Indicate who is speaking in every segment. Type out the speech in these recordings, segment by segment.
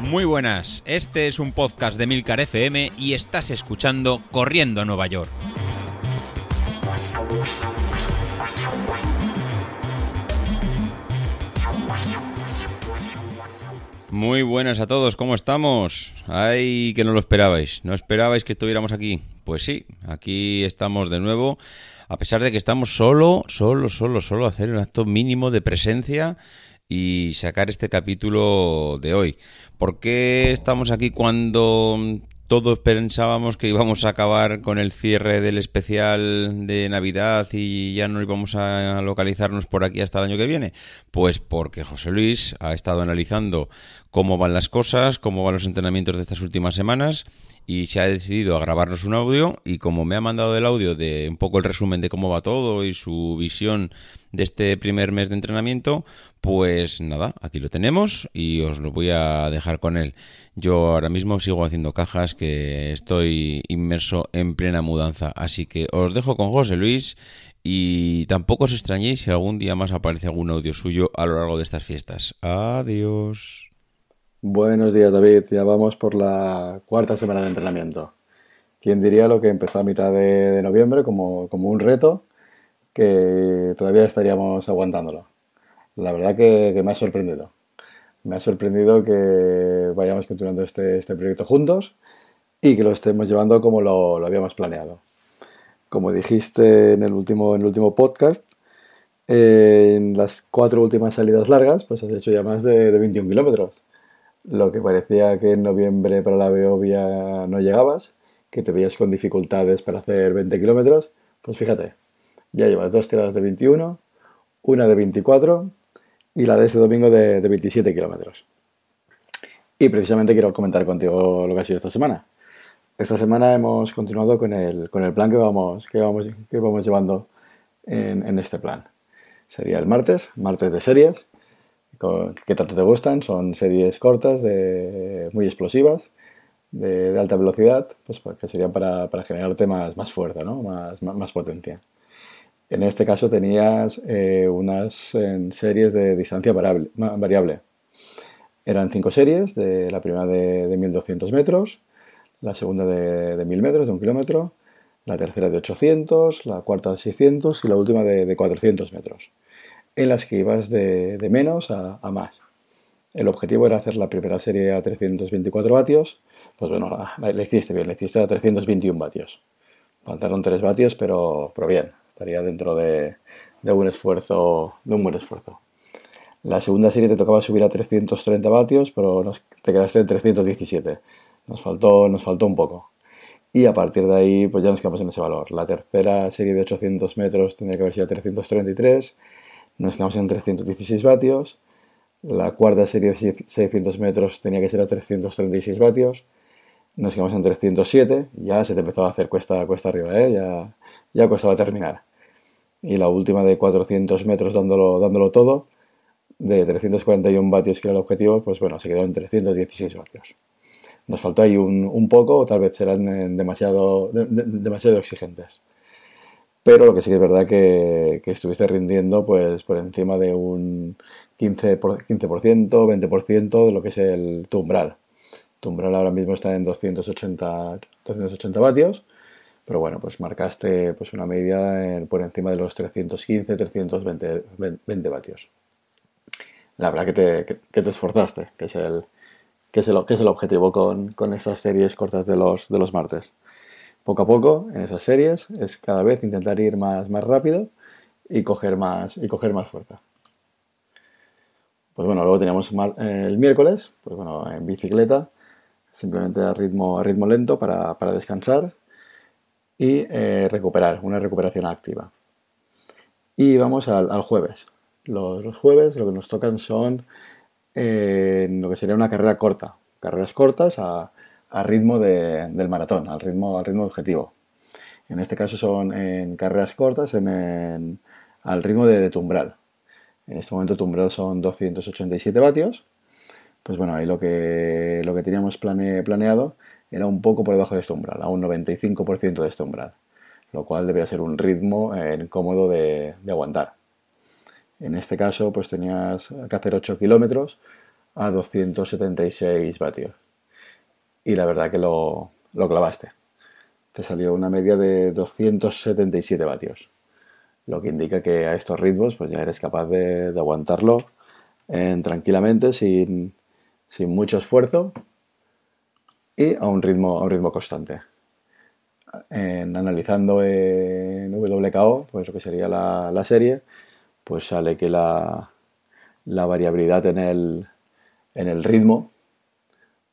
Speaker 1: Muy buenas, este es un podcast de Milcar FM y estás escuchando Corriendo a Nueva York. Muy buenas a todos, ¿cómo estamos? Ay, que no lo esperabais, ¿no esperabais que estuviéramos aquí? Pues sí, aquí estamos de nuevo, a pesar de que estamos solo, solo, solo, solo hacer un acto mínimo de presencia y sacar este capítulo de hoy. ¿Por qué estamos aquí cuando todos pensábamos que íbamos a acabar con el cierre del especial de Navidad y ya no íbamos a localizarnos por aquí hasta el año que viene? Pues porque José Luis ha estado analizando cómo van las cosas, cómo van los entrenamientos de estas últimas semanas y se ha decidido a grabarnos un audio y como me ha mandado el audio de un poco el resumen de cómo va todo y su visión de este primer mes de entrenamiento, pues nada, aquí lo tenemos y os lo voy a dejar con él. Yo ahora mismo sigo haciendo cajas que estoy inmerso en plena mudanza, así que os dejo con José Luis y tampoco os extrañéis si algún día más aparece algún audio suyo a lo largo de estas fiestas. Adiós.
Speaker 2: Buenos días, David. Ya vamos por la cuarta semana de entrenamiento. ¿Quién diría lo que empezó a mitad de, noviembre como, un reto que todavía estaríamos aguantándolo? La verdad que, me ha sorprendido. Me ha sorprendido que vayamos continuando este, este proyecto juntos y que lo estemos llevando como lo, habíamos planeado. Como dijiste en el último, en el último podcast, en las cuatro últimas salidas largas, pues has hecho ya más de, de 21 kilómetros lo que parecía que en noviembre para la Beovia no llegabas, que te veías con dificultades para hacer 20 kilómetros, pues fíjate, ya llevas dos tiradas de 21, una de 24 y la de este domingo de, 27 kilómetros. Y precisamente quiero comentar contigo lo que ha sido esta semana. Esta semana hemos continuado con el, con el plan que vamos, que vamos, que vamos llevando en, este plan. Sería el martes, martes de series, que tanto te gustan. Son series cortas, de, muy explosivas, de, alta velocidad, pues, que serían para, para generarte más, más fuerza, ¿no? más, más, potencia. En este caso tenías eh, unas series de distancia variable, variable. Eran cinco series, la primera de, de 1200 metros, la segunda de, de 1000 metros, de un kilómetro, la tercera de 800, la cuarta de 600 y la última de, de 400 metros en las que ibas de, menos a, más. El objetivo era hacer la primera serie a 324 vatios, pues bueno, la, hiciste bien, le hiciste a 321 vatios. Faltaron 3 vatios, pero bien, estaría dentro de, un esfuerzo, de un buen esfuerzo. La segunda serie te tocaba subir a 330 vatios, pero te quedaste en 317. Nos faltó, nos faltó un poco. Y a partir de ahí, pues ya nos quedamos en ese valor. La tercera serie de 800 metros tendría que haber sido a 333 nos quedamos en 316 vatios. La cuarta serie de 600 metros tenía que ser a 336 vatios. Nos quedamos en 307. Ya se te empezaba a hacer cuesta, cuesta arriba, ¿eh? ya, ya costaba terminar. Y la última de 400 metros dándolo, dándolo todo, de 341 vatios que era el objetivo, pues bueno, se quedó en 316 vatios. Nos faltó ahí un, poco, o tal vez serán eh, demasiado, demasiado exigentes. Pero lo que sí que es verdad que, que estuviste rindiendo pues por encima de un 15%, 15% 20% de lo que es el tu umbral. Tu umbral ahora mismo está en 280, 280 vatios, pero bueno, pues marcaste pues una media por encima de los 315, 320 20 vatios. La verdad que te, que, te esforzaste, que es el, que es el, objetivo con, con estas series cortas de los, de los martes poco a poco en esas series es cada vez intentar ir más, más rápido y coger más, y coger más fuerza. Pues bueno, luego teníamos el miércoles, pues bueno, en bicicleta, simplemente a ritmo, a ritmo lento para, descansar y eh, recuperar, una recuperación activa. Y vamos al, jueves. Los, jueves lo que nos tocan son eh, lo que sería una carrera corta, carreras cortas a, a ritmo del maratón, al ritmo, al ritmo objetivo. En este caso son en carreras cortas, en, al ritmo de, tumbral. En este momento tumbral son 287 vatios. Pues bueno, ahí lo que, lo que teníamos planeado era un poco por debajo de este umbral, a un 95% de este umbral, lo cual debía ser un ritmo eh, cómodo de, aguantar. En este caso, pues tenías que hacer 8 kilómetros a 276 vatios. Y la verdad que lo, clavaste. Te salió una media de 277 vatios. Lo que indica que a estos ritmos pues ya eres capaz de, aguantarlo tranquilamente, sin, sin mucho esfuerzo y a un ritmo, a un ritmo constante. En, analizando en WKO, pues lo que sería la, serie, pues sale que la, variabilidad en el, en el ritmo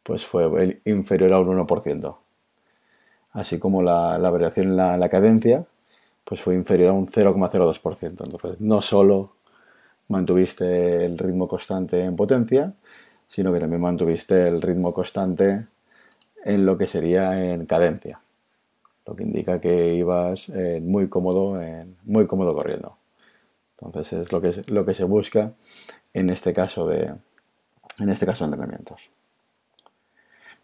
Speaker 2: pues fue inferior a un 1%. Así como la, variación en la, cadencia pues fue inferior a un 0,02%. Entonces, no solo mantuviste el ritmo constante en potencia, sino que también mantuviste el ritmo constante en lo que sería en cadencia, lo que indica que ibas eh, muy cómodo, muy cómodo corriendo. Entonces es lo que, lo que se busca en este caso de, en este caso de entrenamientos.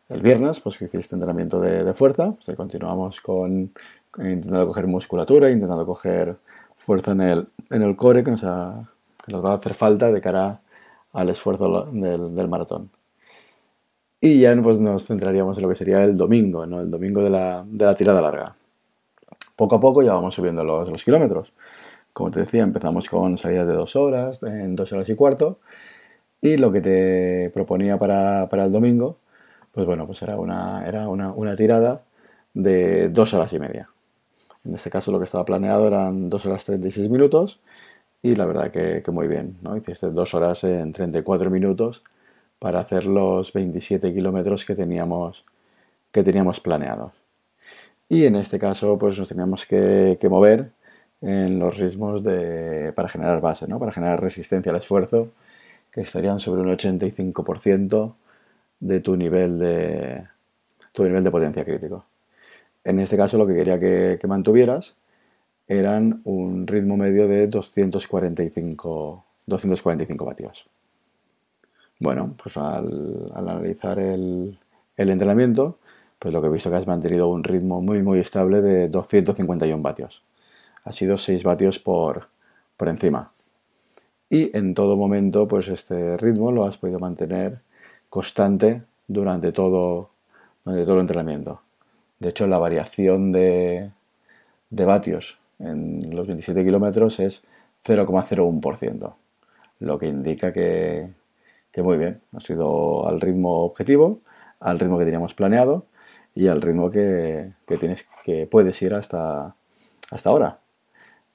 Speaker 2: El viernes, pues que hiciste entrenamiento de, fuerza, pues continuamos con, intentando coger musculatura, intentando coger fuerza en el, en el core que nos, que nos va a hacer falta de cara al esfuerzo del, maratón. Y ya pues, nos centraríamos en lo que sería el domingo, ¿no? el domingo de la, tirada larga. Poco a poco ya vamos subiendo los, kilómetros. Como te decía, empezamos con salidas de dos horas, en dos horas y cuarto. Y lo que te proponía para, el domingo, pues bueno, pues era una, era una, una tirada de dos horas y media. En este caso lo que estaba planeado eran dos horas 36 minutos y la verdad que, muy bien, ¿no? Hiciste dos horas en 34 minutos para hacer los 27 kilómetros que teníamos, que teníamos planeados. Y en este caso, pues nos teníamos que, mover en los ritmos de, para generar base, ¿no? Para generar resistencia al esfuerzo, que estarían sobre un 85% de tu nivel de, tu nivel de potencia crítico. En este caso, lo que quería que, mantuvieras eran un ritmo medio de 245, 245 vatios. Bueno, pues al, analizar el, entrenamiento, pues lo que he visto que has mantenido un ritmo muy muy estable de 251 vatios. Ha sido 6 vatios por, por encima. Y en todo momento, pues este ritmo lo has podido mantener constante durante todo, durante todo el entrenamiento. De hecho, la variación de, de vatios en los 27 kilómetros es 0,01%, lo que indica que, muy bien, ha sido al ritmo objetivo, al ritmo que teníamos planeado y al ritmo que, tienes, que puedes ir hasta, hasta ahora.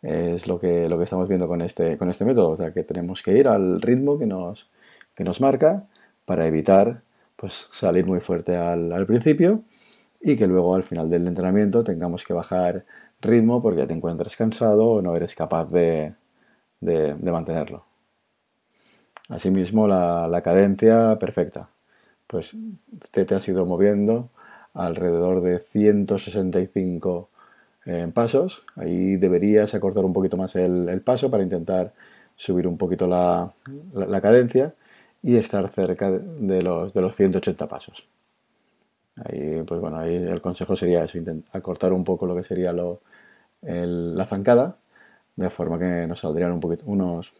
Speaker 2: Es lo que, lo que estamos viendo con este, con este método, o sea que tenemos que ir al ritmo que nos, que nos marca para evitar pues, salir muy fuerte al, principio y que luego al final del entrenamiento tengamos que bajar ritmo porque te encuentres cansado o no eres capaz de, mantenerlo. Asimismo, la, cadencia perfecta. Pues te, te has ido moviendo alrededor de 165 eh, pasos. Ahí deberías acortar un poquito más el, paso para intentar subir un poquito la, cadencia y estar cerca de los, de los 180 pasos. Ahí, pues bueno, ahí el consejo sería eso, acortar un poco lo que sería lo, la zancada, de forma que nos saldrían un poquito, unos,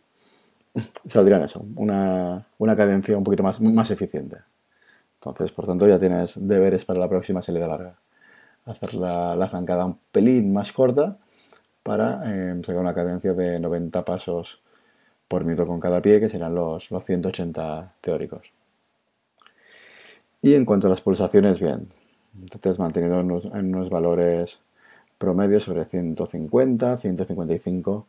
Speaker 2: saldrían eso, una, cadencia un poquito más, más eficiente. Entonces, por tanto, ya tienes deberes para la próxima salida larga. Hacer la, zancada un pelín más corta para eh, sacar una cadencia de 90 pasos por minuto con cada pie, que serán los, los 180 teóricos. Y en cuanto a las pulsaciones, bien, te has mantenido en unos valores promedio sobre 150, 155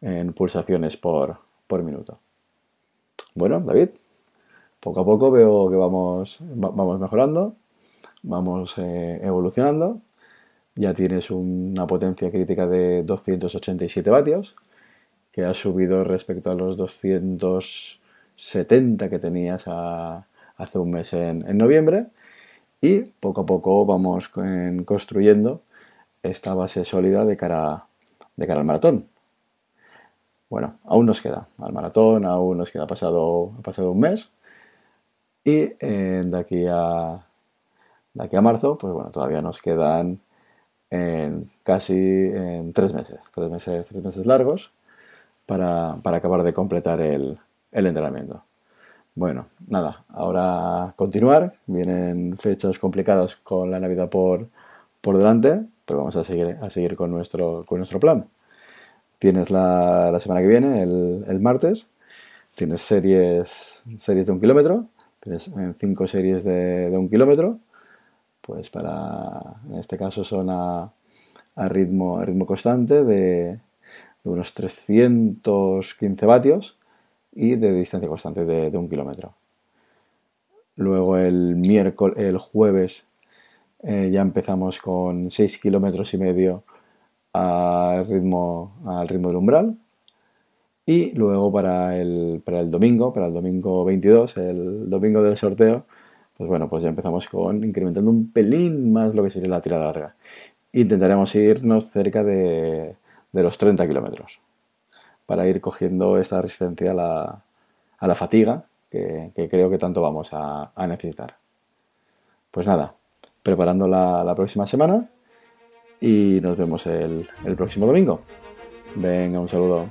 Speaker 2: en pulsaciones por, minuto. Bueno, David, poco a poco veo que vamos, vamos mejorando, vamos eh, evolucionando. Ya tienes una potencia crítica de 287 vatios, que ha subido respecto a los 270 que tenías hace un mes en, noviembre. Y poco a poco vamos construyendo esta base sólida de cara al maratón. Bueno, aún nos queda al maratón, aún nos queda pasado, pasado un mes. Y eh, de, aquí a, de aquí a marzo, pues bueno, todavía nos quedan en casi en tres meses, tres meses, tres meses largos, para, para acabar de completar el, el entrenamiento. Bueno, nada, ahora continuar. Vienen fechas complicadas con la Navidad por, por delante, pero vamos a seguir, a seguir con, nuestro, con nuestro plan. Tienes la, la semana que viene, el, el, martes, tienes series, series de un kilómetro, tienes cinco series de, de un kilómetro, pues para, en este caso son a, a ritmo, ritmo constante de, de unos 315 vatios y de distancia constante de, un kilómetro. Luego el miércoles, el jueves eh, ya empezamos con 6 kilómetros y medio al ritmo, al ritmo del umbral. Y luego para el, para el domingo, para el domingo 22, el domingo del sorteo, pues bueno, pues ya empezamos con incrementando un pelín más lo que sería la tirada larga. Intentaremos irnos cerca de, de los 30 kilómetros para ir cogiendo esta resistencia a la, a la fatiga que, que, creo que tanto vamos a, a necesitar. Pues nada, preparando la, la, próxima semana y nos vemos el, el próximo domingo. Venga, un saludo.